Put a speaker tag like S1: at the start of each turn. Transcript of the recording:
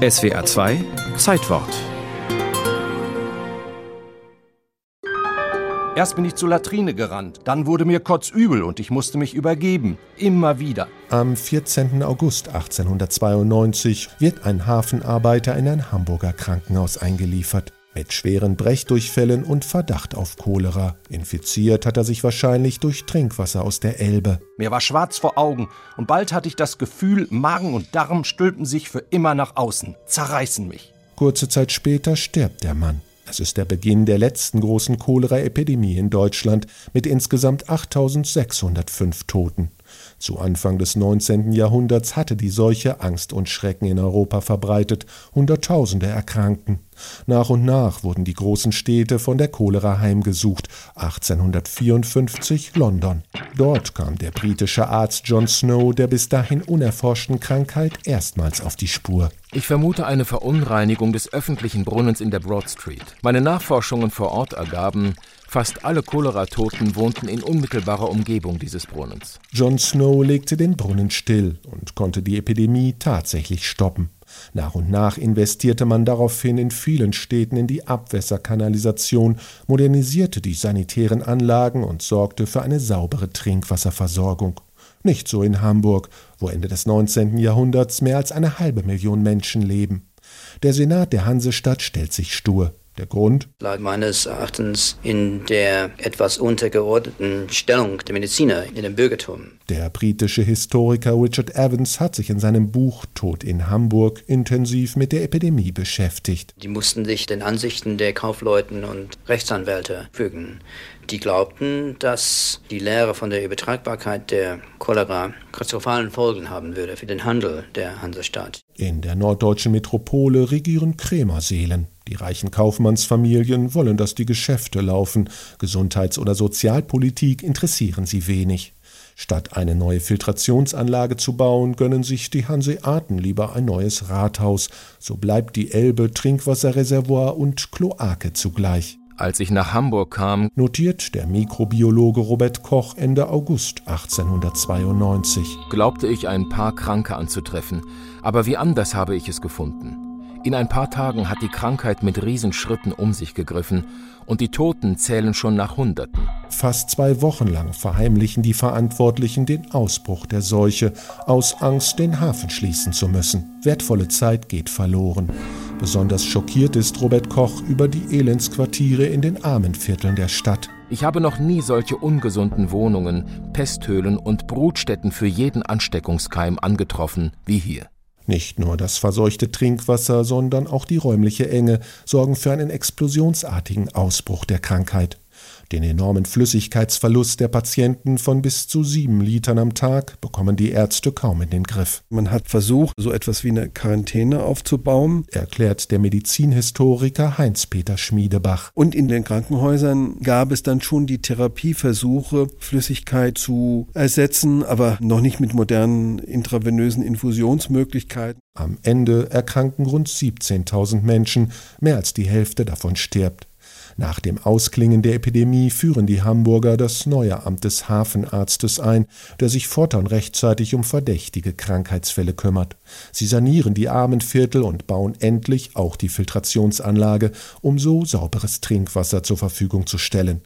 S1: SWR 2 Zeitwort
S2: Erst bin ich zur Latrine gerannt, dann wurde mir kotzübel und ich musste mich übergeben. Immer wieder.
S3: Am 14. August 1892 wird ein Hafenarbeiter in ein Hamburger Krankenhaus eingeliefert. Mit schweren Brechdurchfällen und Verdacht auf Cholera. Infiziert hat er sich wahrscheinlich durch Trinkwasser aus der Elbe.
S2: Mir war schwarz vor Augen und bald hatte ich das Gefühl, Magen und Darm stülpen sich für immer nach außen, zerreißen mich.
S3: Kurze Zeit später stirbt der Mann. Es ist der Beginn der letzten großen Cholera-Epidemie in Deutschland mit insgesamt 8605 Toten. Zu Anfang des 19. Jahrhunderts hatte die Seuche Angst und Schrecken in Europa verbreitet, Hunderttausende erkrankten. Nach und nach wurden die großen Städte von der Cholera heimgesucht, 1854 London. Dort kam der britische Arzt John Snow der bis dahin unerforschten Krankheit erstmals auf die Spur.
S1: Ich vermute eine Verunreinigung des öffentlichen Brunnens in der Broad Street. Meine Nachforschungen vor Ort ergaben, fast alle Cholera-Toten wohnten in unmittelbarer Umgebung dieses Brunnens.
S3: John Snow legte den Brunnen still und konnte die Epidemie tatsächlich stoppen. Nach und nach investierte man daraufhin in vielen Städten in die Abwässerkanalisation, modernisierte die sanitären Anlagen und sorgte für eine saubere Trinkwasserversorgung. Nicht so in Hamburg, wo Ende des 19. Jahrhunderts mehr als eine halbe Million Menschen leben. Der Senat der Hansestadt stellt sich stur. Der Grund?
S4: Lag meines Erachtens in der etwas untergeordneten Stellung der Mediziner in dem Bürgertum.
S3: Der britische Historiker Richard Evans hat sich in seinem Buch Tod in Hamburg intensiv mit der Epidemie beschäftigt.
S4: Die mussten sich den Ansichten der Kaufleuten und Rechtsanwälte fügen. Die glaubten, dass die Lehre von der Übertragbarkeit der Cholera katastrophalen Folgen haben würde für den Handel der Hansestadt.
S3: In der norddeutschen Metropole regieren Krämerseelen. Die reichen Kaufmannsfamilien wollen, dass die Geschäfte laufen. Gesundheits- oder Sozialpolitik interessieren sie wenig. Statt eine neue Filtrationsanlage zu bauen, gönnen sich die Hanseaten lieber ein neues Rathaus. So bleibt die Elbe Trinkwasserreservoir und Kloake zugleich.
S1: Als ich nach Hamburg kam,
S3: notiert der Mikrobiologe Robert Koch Ende August 1892,
S1: glaubte ich ein paar Kranke anzutreffen, aber wie anders habe ich es gefunden. In ein paar Tagen hat die Krankheit mit Riesenschritten um sich gegriffen und die Toten zählen schon nach Hunderten.
S3: Fast zwei Wochen lang verheimlichen die Verantwortlichen den Ausbruch der Seuche aus Angst, den Hafen schließen zu müssen. Wertvolle Zeit geht verloren. Besonders schockiert ist Robert Koch über die Elendsquartiere in den armen Vierteln der Stadt.
S1: Ich habe noch nie solche ungesunden Wohnungen, Pesthöhlen und Brutstätten für jeden Ansteckungskeim angetroffen wie hier.
S3: Nicht nur das verseuchte Trinkwasser, sondern auch die räumliche Enge sorgen für einen explosionsartigen Ausbruch der Krankheit. Den enormen Flüssigkeitsverlust der Patienten von bis zu sieben Litern am Tag bekommen die Ärzte kaum in den Griff.
S5: Man hat versucht, so etwas wie eine Quarantäne aufzubauen,
S3: erklärt der Medizinhistoriker Heinz-Peter Schmiedebach.
S5: Und in den Krankenhäusern gab es dann schon die Therapieversuche, Flüssigkeit zu ersetzen, aber noch nicht mit modernen intravenösen Infusionsmöglichkeiten.
S3: Am Ende erkranken rund 17.000 Menschen, mehr als die Hälfte davon stirbt. Nach dem Ausklingen der Epidemie führen die Hamburger das neue Amt des Hafenarztes ein, der sich fortan rechtzeitig um verdächtige Krankheitsfälle kümmert. Sie sanieren die armen Viertel und bauen endlich auch die Filtrationsanlage, um so sauberes Trinkwasser zur Verfügung zu stellen.